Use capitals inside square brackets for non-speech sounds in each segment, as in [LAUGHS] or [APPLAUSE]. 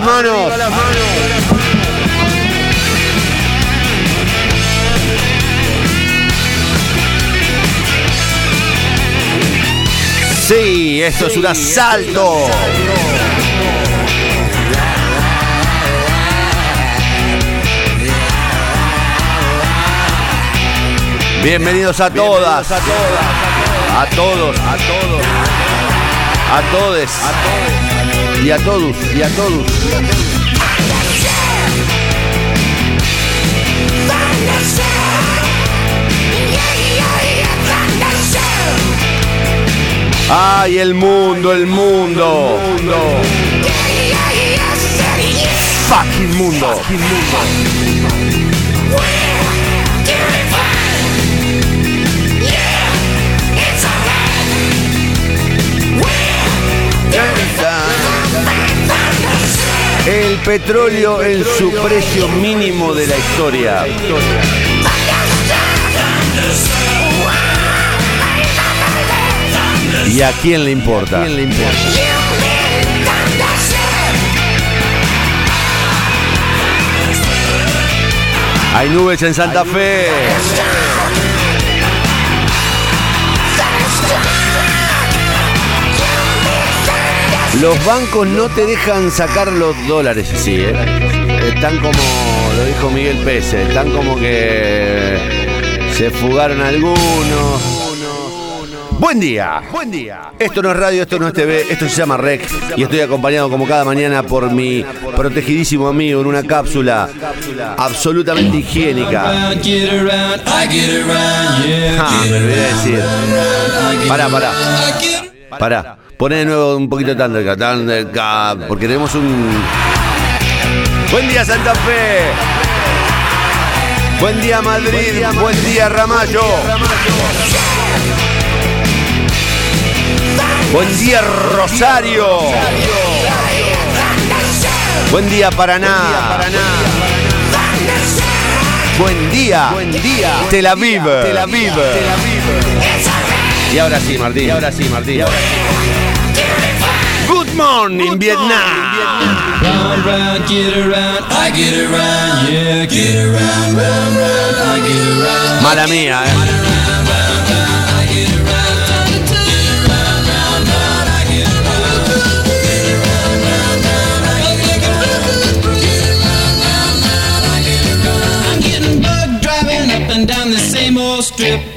Arriba las manos. Sí, esto es un asalto. Bienvenidos a todas, a todas, a todos, a todos, a todos, y a todos, y a todos. ¡Ay, el mundo, el mundo! ¡Fucking mundo! Fucking mundo. Petróleo en su precio mínimo de la historia. ¿Y a quién le importa? ¿Quién le importa? Hay nubes en Santa Fe. Los bancos no te dejan sacar los dólares así, ¿eh? Están como, lo dijo Miguel Pese, están como que se fugaron algunos. Buen día, buen día. Esto no es radio, esto no es TV, esto se llama REC y estoy acompañado como cada mañana por mi protegidísimo amigo en una cápsula absolutamente higiénica. Ah, me olvidé de decir. Pará, pará. Pará. Poné de nuevo un poquito de Thundercat, Thundercat, porque tenemos un... Buen día Santa Fe. Buen día Madrid, buen día Ramallo. Buen día Rosario. Buen día Paraná. Buen día. Buen día. Tel Aviv. Tel Aviv. Y ahora sí, Martín. Y ahora sí, Martín. Good morning, Vietnam. Round, round, get around, I get around, yeah, get around, round, round, I get around. Mala mía, eh.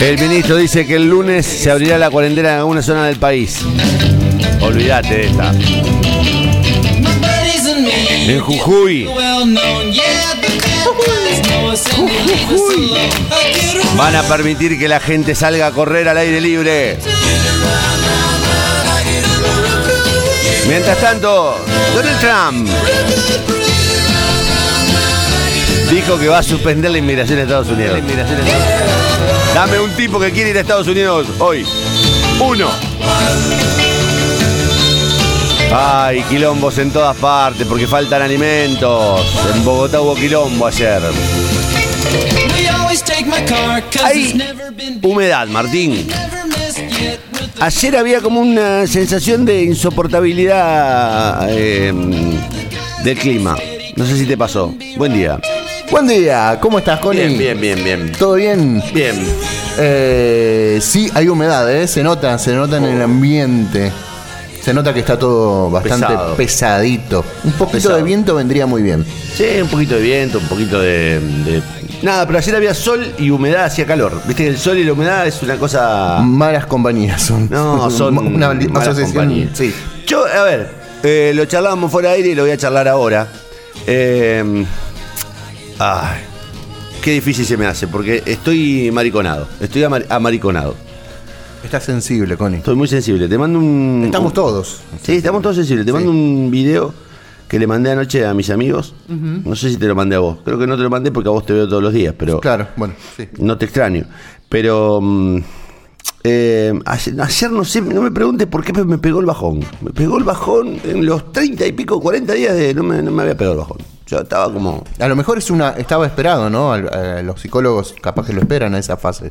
El ministro dice que el lunes se abrirá la cuarentena en alguna zona del país. Olvídate de esta. My buddies and me, En Jujuy around, van a permitir que la gente salga a correr al aire libre. Mientras tanto, Donald Trump dijo que va a suspender la inmigración a Estados Unidos. Dame un tipo que quiere ir a Estados Unidos hoy. Uno. Ay, quilombos en todas partes porque faltan alimentos. En Bogotá hubo quilombo ayer. Hay humedad, Martín. Ayer había como una sensación de insoportabilidad eh, del clima. No sé si te pasó. Buen día. Buen día, ¿cómo estás, Colin? Bien, bien, bien, bien. ¿Todo bien? Bien. Eh, sí, hay humedad, ¿eh? Se nota, se nota en el ambiente. Se nota que está todo bastante Pesado. pesadito. Un poquito Pesado. de viento vendría muy bien. Sí, un poquito de viento, un poquito de, de- Nada, pero ayer había sol y humedad, hacía calor. Viste el sol y la humedad es una cosa... Malas compañías son. No, son [LAUGHS] una malas asociación. Sí. Yo, a ver, eh, lo charlábamos fuera de aire y lo voy a charlar ahora. Eh, ay, qué difícil se me hace, porque estoy mariconado. Estoy amar- amariconado. Está sensible, Connie. Estoy muy sensible. Te mando un. Estamos todos. Sí, estamos todos sensibles. Te mando un video que le mandé anoche a mis amigos. No sé si te lo mandé a vos. Creo que no te lo mandé porque a vos te veo todos los días, pero Claro, bueno, sí. no te extraño. Pero mm, eh, ayer, ayer no sé, no me preguntes por qué me pegó el bajón. Me pegó el bajón en los 30 y pico, 40 días de no me, no me había pegado el bajón. Yo estaba como. A lo mejor es una, estaba esperado, ¿no? A los psicólogos capaz que lo esperan a esa fase.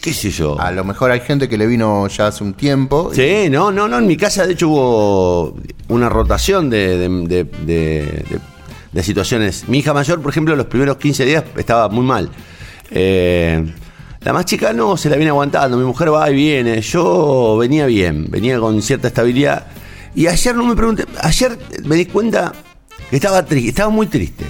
Qué sé yo. A lo mejor hay gente que le vino ya hace un tiempo. y- Sí, no, no, no. En mi casa, de hecho, hubo una rotación de, de- de- de- de- de situaciones. Mi hija mayor, por ejemplo, los primeros 15 días estaba muy mal. Eh, la más chica no, se la viene aguantando. Mi mujer va y viene. Yo venía bien, venía con cierta estabilidad. Y ayer no me pregunté. Ayer me di cuenta que estaba triste, estaba muy triste.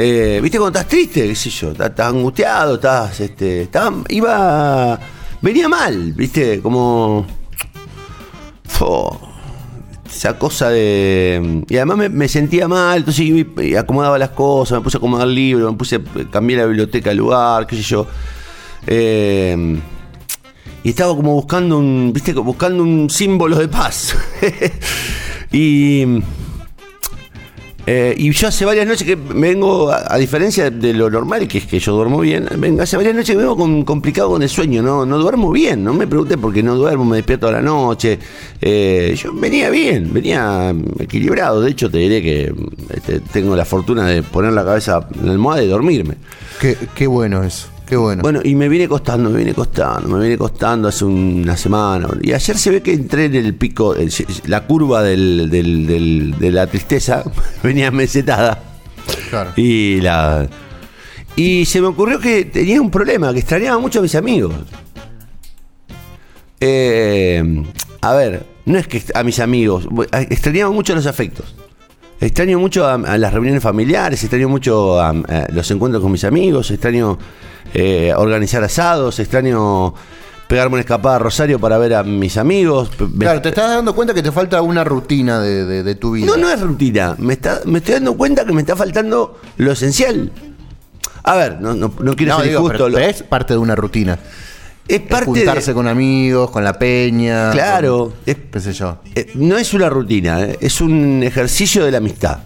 Eh, ¿Viste cuando estás triste? ¿Qué sé yo? Estás, angustiado, estás. Este, iba. Venía mal, ¿viste? Como. Esa cosa de. Y además me, sentía mal, entonces iba y acomodaba las cosas, me puse a acomodar libros, me puse a cambiar la biblioteca de lugar, qué sé yo. Eh, y estaba como buscando un. ¿Viste? Buscando un símbolo de paz. [LAUGHS] y. Eh, y yo hace varias noches que vengo, a, diferencia de lo normal, que es que yo duermo bien, vengo, hace varias noches que vengo con- complicado con el sueño, no, no duermo bien, no me pregunté por qué no duermo, me despierto a la noche. Eh, yo venía bien, venía equilibrado, de hecho te diré que este, tengo la fortuna de poner la cabeza en la almohada y dormirme. Qué, qué bueno eso. Qué bueno. Bueno, y me viene costando, me viene costando, me viene costando hace una semana. Y ayer se ve que entré en el pico, el- la curva del- del- del- de la tristeza, [LAUGHS] venía mesetada. Claro. Y la. Y se me ocurrió que tenía un problema, que extrañaba mucho a mis amigos. Eh, a ver, no es que a mis amigos, extrañaba mucho los afectos. Extraño mucho a, a las reuniones familiares, extraño mucho a, a los encuentros con mis amigos, extraño eh, organizar asados, extraño pegarme una escapada a Rosario para ver a mis amigos. Claro, te estás dando cuenta que te falta una rutina de, de- de tu vida. no, no es rutina. Me, está, me estoy dando cuenta que me está faltando lo esencial. A ver, no, no, no quiero No, ser digo, injusto. pero lo- es parte de una rutina. Es parte de- Juntarse con amigos, con la peña. Claro, es- con- qué sé yo. eh, no es una rutina, eh, es un ejercicio de la amistad.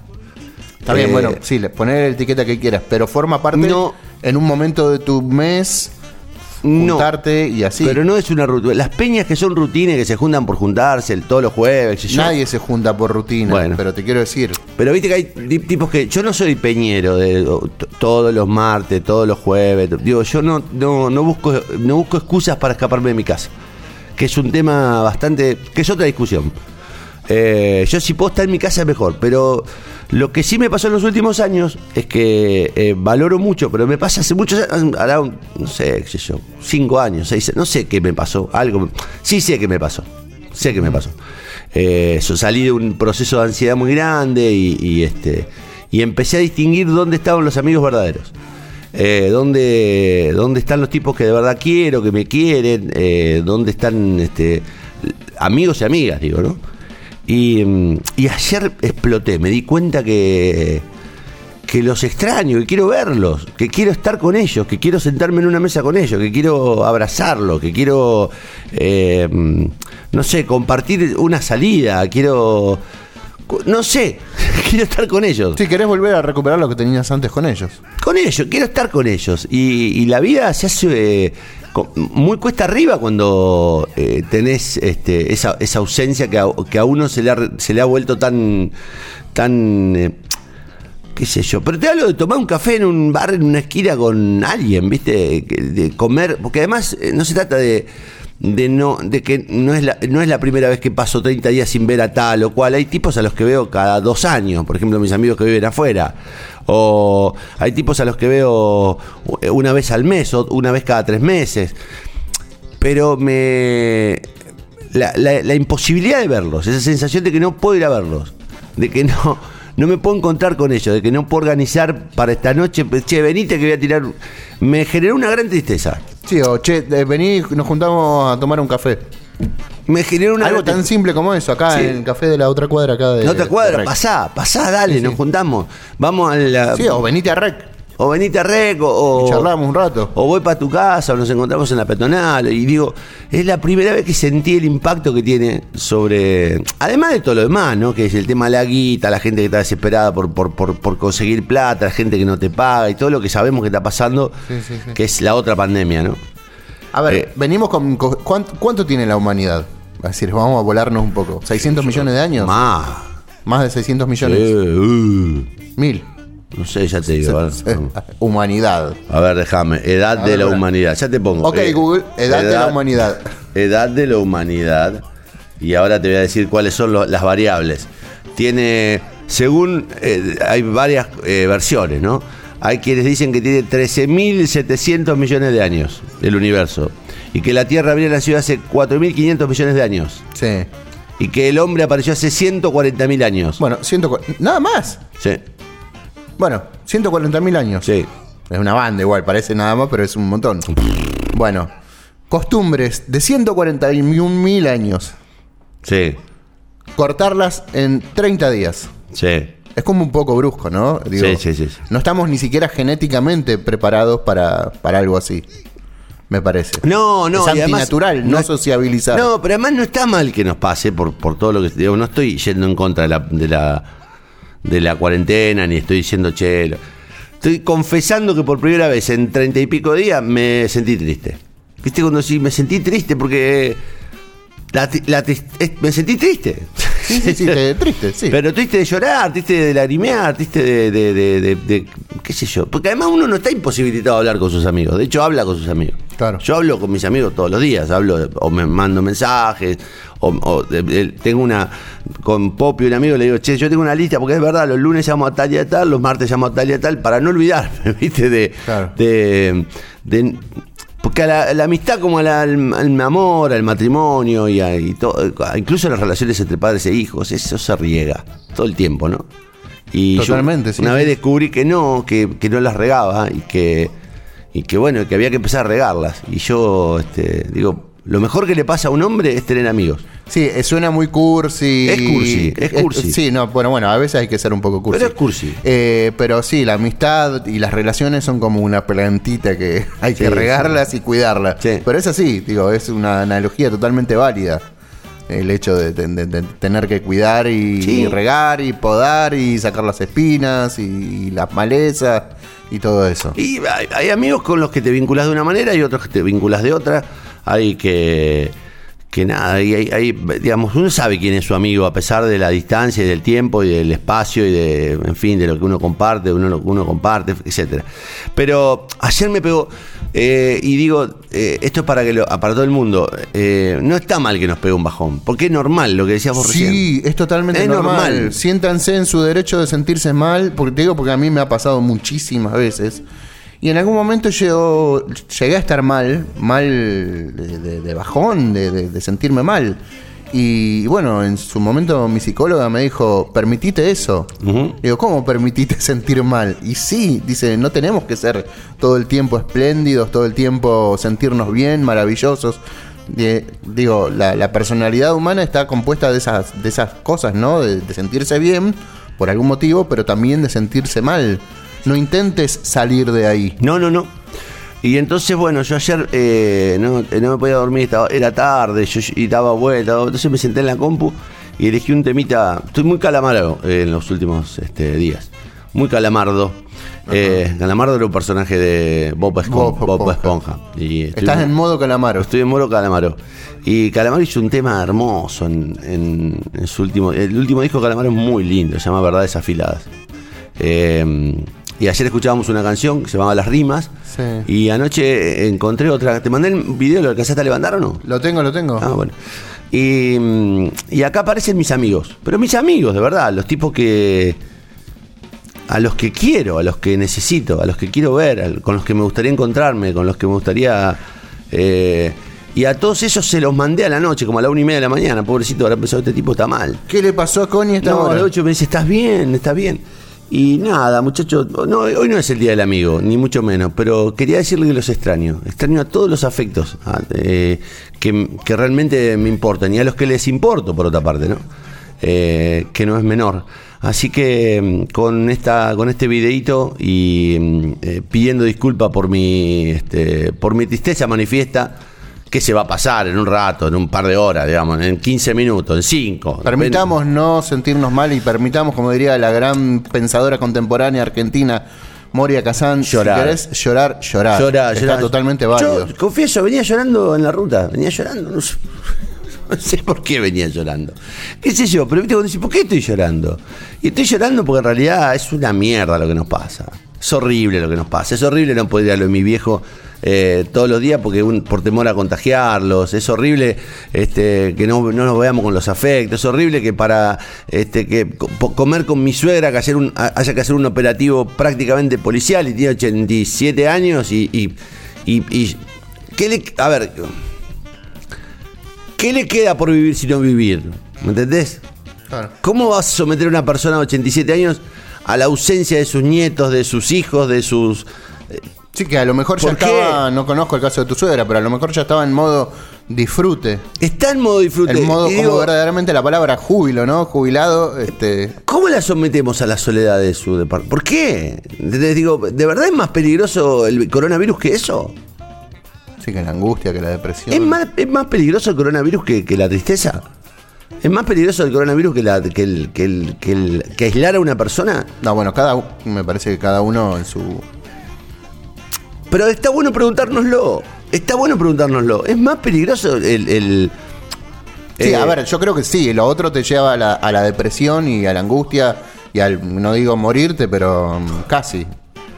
Está bien, Eh, bueno, sí, poner la etiqueta que quieras, pero forma parte No. en un momento de tu mes No. juntarte y así. Pero no es una rutina. Las peñas que son rutinas, que se juntan por juntarse el- todos los jueves, yo. Nadie se junta por rutina, Bueno. pero te quiero decir, Pero viste que hay ti- tipos que. Yo no soy peñero de todos los martes, todos los jueves. Digo, yo no, no, no busco, no busco excusas para escaparme de mi casa. Que es un tema bastante. que es otra discusión. Eh, yo si puedo estar en mi casa mejor, pero lo que sí me pasó en los últimos años es que eh, valoro mucho, pero me pasa hace muchos años, hará un- no sé, qué sé yo, cinco años, seis, no sé qué me pasó, algo, sí sé que me pasó, sé que me pasó. Eh, salí de un proceso de ansiedad muy grande y, y, este y empecé a distinguir dónde estaban los amigos verdaderos. Eh, dónde, dónde están los tipos que de verdad quiero, que me quieren, eh, dónde están este, amigos y amigas, digo, ¿no? Y, mm, y ayer exploté, me di cuenta que, que los extraño, que quiero verlos, que quiero estar con ellos, que quiero sentarme en una mesa con ellos, que quiero abrazarlos, que quiero, eh, mm, no sé, compartir una salida, quiero, no sé, [LAUGHS] quiero estar con ellos. si querés volver a recuperar lo que tenías antes con ellos. Con ellos, quiero estar con ellos. Y, y la vida se hace eh, muy cuesta arriba cuando eh, tenés este, esa, esa ausencia que a, uno se le, ha, se le ha vuelto tan. tan eh, qué sé yo. Pero te hablo de tomar un café en un bar, en una esquina con alguien, ¿viste? De comer. Porque además eh, no se trata de. De, no, de que no es, la, no es la primera vez que paso 30 días sin ver a tal o cual. Hay tipos a los que veo cada dos años, por ejemplo, mis amigos que viven afuera. O hay tipos a los que veo una vez al mes o una vez cada tres meses. Pero me. La, la- imposibilidad de verlos, esa sensación de que no puedo ir a verlos, de que no, no me puedo encontrar con ellos, de que no puedo organizar para esta noche, pues, che, venite que voy a tirar. Me generó una gran tristeza. Sí, o che, eh, vení, nos juntamos a tomar un café. Me generó una Algo tan simple como eso, acá Sí. en el café de la otra cuadra acá de. En otra de cuadra, Rec. pasá, pasá, dale, nos juntamos. Vamos a la. Sí, o venite a Rec. O venite a Rec, o, Y charlamos un rato. O voy para tu casa, o nos encontramos en la peatonal. Y digo, es la primera vez que sentí el impacto que tiene sobre. Además de todo lo demás, ¿no? Que es el tema de la guita, la gente que está desesperada por, por, por, por conseguir plata, la gente que no te paga y todo lo que sabemos que está pasando, Sí, sí, sí. que es la otra pandemia, ¿no? A ver, Eh. venimos con. con- ¿cuánto, cuánto tiene la humanidad? Es decir, vamos a volarnos un poco. ¿600 millones de años? Más. Más de 600 Sí, millones. uh. Mil. No sé, ya te digo. [LAUGHS] Humanidad. A ver, déjame. Edad de la humanidad. Ya te pongo. Ok, Eh, Google, edad de la humanidad. Edad de la humanidad. Y ahora te voy a decir cuáles son lo- las variables. Tiene, según, eh, hay varias eh, versiones, ¿no? Hay quienes dicen que tiene 13.700 millones de años el universo. Y que la Tierra habría nacido hace 4.500 millones de años. Sí. Y que el hombre apareció hace 140.000 años. Bueno, 140 nada más. Sí, Bueno, 140.000 años. sí. Es una banda igual, parece nada más, pero es un montón. Bueno, costumbres de 141.000 años. Sí, Cortarlas en 30 días. sí. Es como un poco brusco, ¿no? Digo, Sí, sí, sí, sí. No estamos ni siquiera genéticamente preparados para, para algo así. Me parece. No, no, Es además- antinatural, no, no sociabilizar. No, pero además no está mal que nos pase por, por todo lo que digo. No estoy yendo en contra de la, de la, de la cuarentena, ni estoy diciendo chelo. Estoy confesando que por primera vez en treinta y pico días me sentí triste. ¿Viste cuando sí me sentí triste? Porque la la me sentí triste. Sí, sí, sí, [LAUGHS] te- triste, sí. Pero triste de llorar, triste de lagrimear, triste de, de, de- de- de- qué sé yo. Porque además uno no está imposibilitado a hablar con sus amigos. De hecho, habla con sus amigos. Claro. Yo hablo con mis amigos todos los días. Hablo o me mando mensajes. O, o tengo una. Con Popi, un amigo, le digo, che, yo tengo una lista, porque es verdad, los lunes llamo a tal y a tal, los martes llamo a tal y a tal, para no olvidarme, [LAUGHS] ¿viste? De. Claro. de, de- porque a la, amistad como a la- al, al amor, al matrimonio y, a- y todo, incluso las relaciones entre padres e hijos, eso se riega todo el tiempo, ¿no? Y yo Totalmente, sí, una sí. vez descubrí que no, que, que no las regaba y que, y que bueno, que había que empezar a regarlas. Y yo este, digo, lo mejor que le pasa a un hombre es tener amigos. Sí, eh, suena muy cursi. Es cursi, es cursi. sí, no, bueno, bueno, a veces hay que ser un poco cursi. Pero es cursi. Eh, pero sí, la amistad y las relaciones son como una plantita que [LAUGHS] hay que Sí, regarlas y cuidarlas. Sí. Pero es así, digo, es una analogía totalmente válida. El hecho de, de- de- de tener que cuidar y, Sí. y regar y podar y sacar las espinas y, y las malezas y todo eso. Y hay, hay amigos con los que te vinculas de una manera y otros que te vinculas de otra. Hay que. Que nada, hay, hay- hay, digamos, uno sabe quién es su amigo a pesar de la distancia y del tiempo y del espacio y de, en fin, de lo que uno comparte, uno, lo que uno comparte, etcétera. Pero ayer me pegó, eh, y digo, eh, esto es para que lo, para todo el mundo, eh, no está mal que nos pegue un bajón, porque es normal lo que decíamos recién. Sí, es totalmente Es normal. normal. Siéntanse en su derecho de sentirse mal, porque te digo porque a mí me ha pasado muchísimas veces. Y en algún momento yo llegué a estar mal, mal de, de- de bajón, de, sentirme mal. Y bueno, en su momento mi psicóloga me dijo, permitite eso. Ujú. Digo, ¿cómo permitite [LAUGHS] sentir mal? Y sí, dice, no tenemos que ser todo el tiempo espléndidos, todo el tiempo sentirnos bien, maravillosos. Digo, la, la personalidad humana está compuesta de esas, de esas cosas, ¿no? De sentirse bien por algún motivo, pero también de sentirse mal. No intentes salir de ahí. No, no, no. Y entonces, bueno, yo ayer eh, no, eh, no me podía dormir, estaba, era tarde, yo y daba vuelta, entonces me senté en la compu y elegí un temita. Estoy muy calamaro eh, en los últimos este, días. Muy calamardo. Eh, calamardo era un personaje de Bob Esponja. Bob Bob Esponja. Y Estás en modo calamaro. Estoy en Moro Calamaro. Y Calamaro hizo un tema hermoso en, en- en su último. El último disco de Calamaro es muy lindo, se llama Verdades Afiladas. Eh, y ayer escuchábamos una canción que se llamaba Las Rimas. Sí. Y anoche encontré otra. ¿Te mandé el video? ¿Lo alcanzaste a levantar o no? Lo tengo, lo tengo. Ah, bueno. Y, mm, y acá aparecen mis amigos. Pero mis amigos, de verdad, los tipos que. A los que quiero, a los que necesito, a los que quiero ver, con los que me gustaría encontrarme, con los que me gustaría. eh, y a todos esos se los mandé a la noche, como a la una y media de la mañana. Pobrecito, habrá pensado, este tipo está mal. ¿Qué le pasó a Connie esta No, a las 8 me dice, ¿estás bien? ¿Estás bien? Y nada, muchachos, no, hoy no es el día del amigo, ni mucho menos, pero quería decirle que los extraño. Extraño a todos los afectos eh, que, que realmente me importan y a los que les importo, por otra parte, ¿no? Eh, que no es menor. Así que mm, con esta con este videíto y mm, eh, pidiendo disculpas por mi este, por mi tristeza manifiesta que se va a pasar en un rato, en un par de horas, digamos, en 15 minutos, en 5. Permitamos no sentirnos mal y permitamos, como diría la gran pensadora contemporánea argentina, Moria Kazan, Llorar. si querés llorar, llorar. Llorar, Está llorar. totalmente válido. Yo confieso, venía llorando en la ruta, venía llorando, no sé. [LAUGHS] No sé por qué venía llorando. ¿Qué sé yo? Pero viste, cuando dices, ¿por qué estoy llorando? Y estoy llorando porque en realidad es una mierda lo que nos pasa. Es horrible lo que nos pasa. Es horrible no poder ir a lo de mi viejo eh, todos los días porque un- por temor a contagiarlos. Es horrible este, que no, no nos veamos con los afectos. Es horrible que para este, que co- comer con mi suegra que hacer un, ha- haya que hacer un operativo prácticamente policial y tiene 87 años y... y, y- y- ¿qué le, a ver, ¿qué le queda por vivir si no vivir? ¿Me entendés? Claro. ¿Cómo vas a someter a una persona de 87 años a la ausencia de sus nietos, de sus hijos, de sus... Sí, que a lo mejor ya estaba, no conozco el caso de tu suegra, pero a lo mejor ya estaba en modo disfrute. Está en modo disfrute. En modo como verdaderamente la palabra júbilo, ¿no? Jubilado, este. ¿Cómo la sometemos a la soledad de su departamento? ¿Por qué? Les digo, ¿de verdad es más peligroso el coronavirus que eso? Sí, que la angustia, que la depresión. ¿Es más, es más peligroso el coronavirus que, que la tristeza? ¿Es más peligroso el coronavirus que, la, que, el, que, el, que, el- que aislar a una persona? No, bueno, cada me parece que cada uno en su. Pero está bueno preguntárnoslo. Está bueno preguntárnoslo. ¿Es más peligroso el... el- Sí, eh, a ver, yo creo que sí, lo otro te lleva a la, a la depresión y a la angustia y al, no digo morirte, pero mm, casi.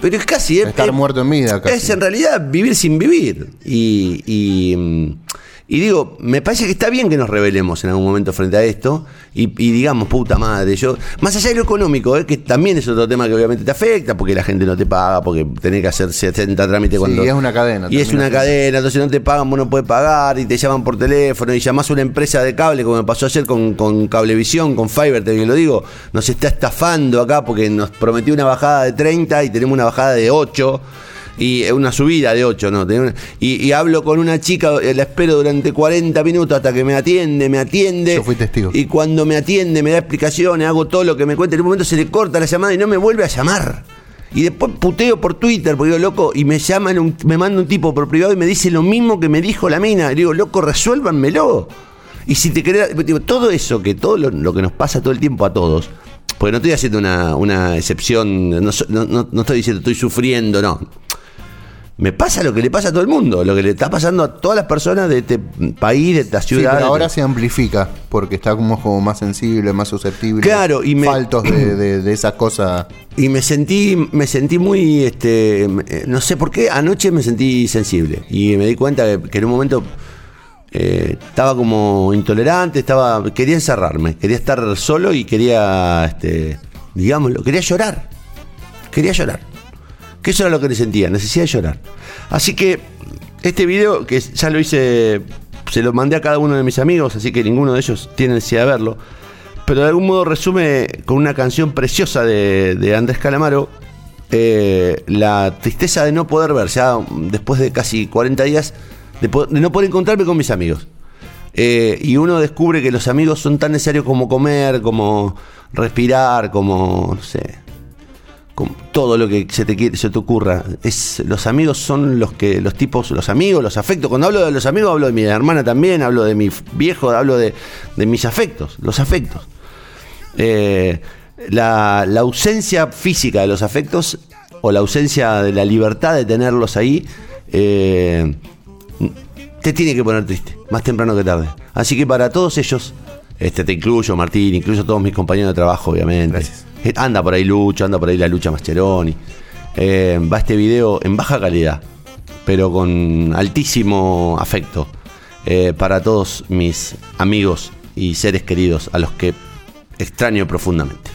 Pero es casi... Es, Estar es- muerto en vida, casi. Es en realidad vivir sin vivir. Y, y, mm, y digo, me parece que está bien que nos revelemos en algún momento frente a esto y, y digamos, puta madre, yo, más allá de lo económico, eh, que también es otro tema que obviamente te afecta, porque la gente no te paga, porque tenés que hacer 70 trámites Sí, cuando... es una cadena, Y es una cadena, entonces no te pagan, vos no puedes pagar y te llaman por teléfono y llamás a una empresa de cable, como me pasó ayer con, con Cablevisión, con Fiverr, te lo digo, nos está estafando acá porque nos prometió una bajada de 30 y tenemos una bajada de 8 y una subida de 8, ¿no? Y, y hablo con una chica, eh, la espero durante 40 minutos hasta que me atiende, me atiende. Yo fui testigo. Y cuando me atiende, me da explicaciones, hago todo lo que me cuenta. En un momento se le corta la llamada y no me vuelve a llamar. Y después puteo por Twitter, porque digo, loco, y me llaman, un- me manda un tipo por privado y me dice lo mismo que me dijo la mina. Y digo, loco, resuélvanmelo. Y si te querés, digo, todo eso, que todo lo, lo que nos pasa todo el tiempo a todos, porque no estoy haciendo una, una excepción, no- no- no estoy diciendo estoy sufriendo, no. Me pasa lo que le pasa a todo el mundo, lo que le está pasando a todas las personas de este país, de esta Sí, ciudad. pero ahora se amplifica porque está como, más sensible, más susceptible. Claro, y me- Faltos de, de, de esa cosa. Y me sentí, me sentí muy, este, eh, no sé por qué, anoche me sentí sensible. Y me di cuenta que, que en un momento eh, estaba como intolerante, estaba, quería encerrarme, quería estar solo y quería, este, digámoslo, quería llorar. Quería llorar. Que eso era lo que le sentía, necesidad de llorar. Así que este video, que ya lo hice, se lo mandé a cada uno de mis amigos, así que ninguno de ellos tiene necesidad de verlo. Pero de algún modo resume con una canción preciosa de, de Andrés Calamaro eh, la tristeza de no poder ver, ya después de casi 40 días, de, no poder encontrarme con mis amigos. Eh, y uno descubre que los amigos son tan necesarios como comer, como respirar, como, no sé, como todo lo que se te, se te ocurra. Es, los amigos son los que, los tipos, los amigos, los afectos. Cuando hablo de los amigos, hablo de mi hermana también, hablo de mi viejo, hablo de, de mis afectos, los afectos. Eh, la, la ausencia física de los afectos o la ausencia de la libertad de tenerlos ahí eh, te tiene que poner triste, más temprano que tarde. Así que para todos ellos, este te incluyo, Martín, incluyo a todos mis compañeros de trabajo, obviamente. Gracias. Eh, Anda por ahí Lucho, anda por ahí la lucha Mascheroni. Eh, va este video en baja calidad, pero con altísimo afecto eh, para todos mis amigos y seres queridos a los que extraño profundamente.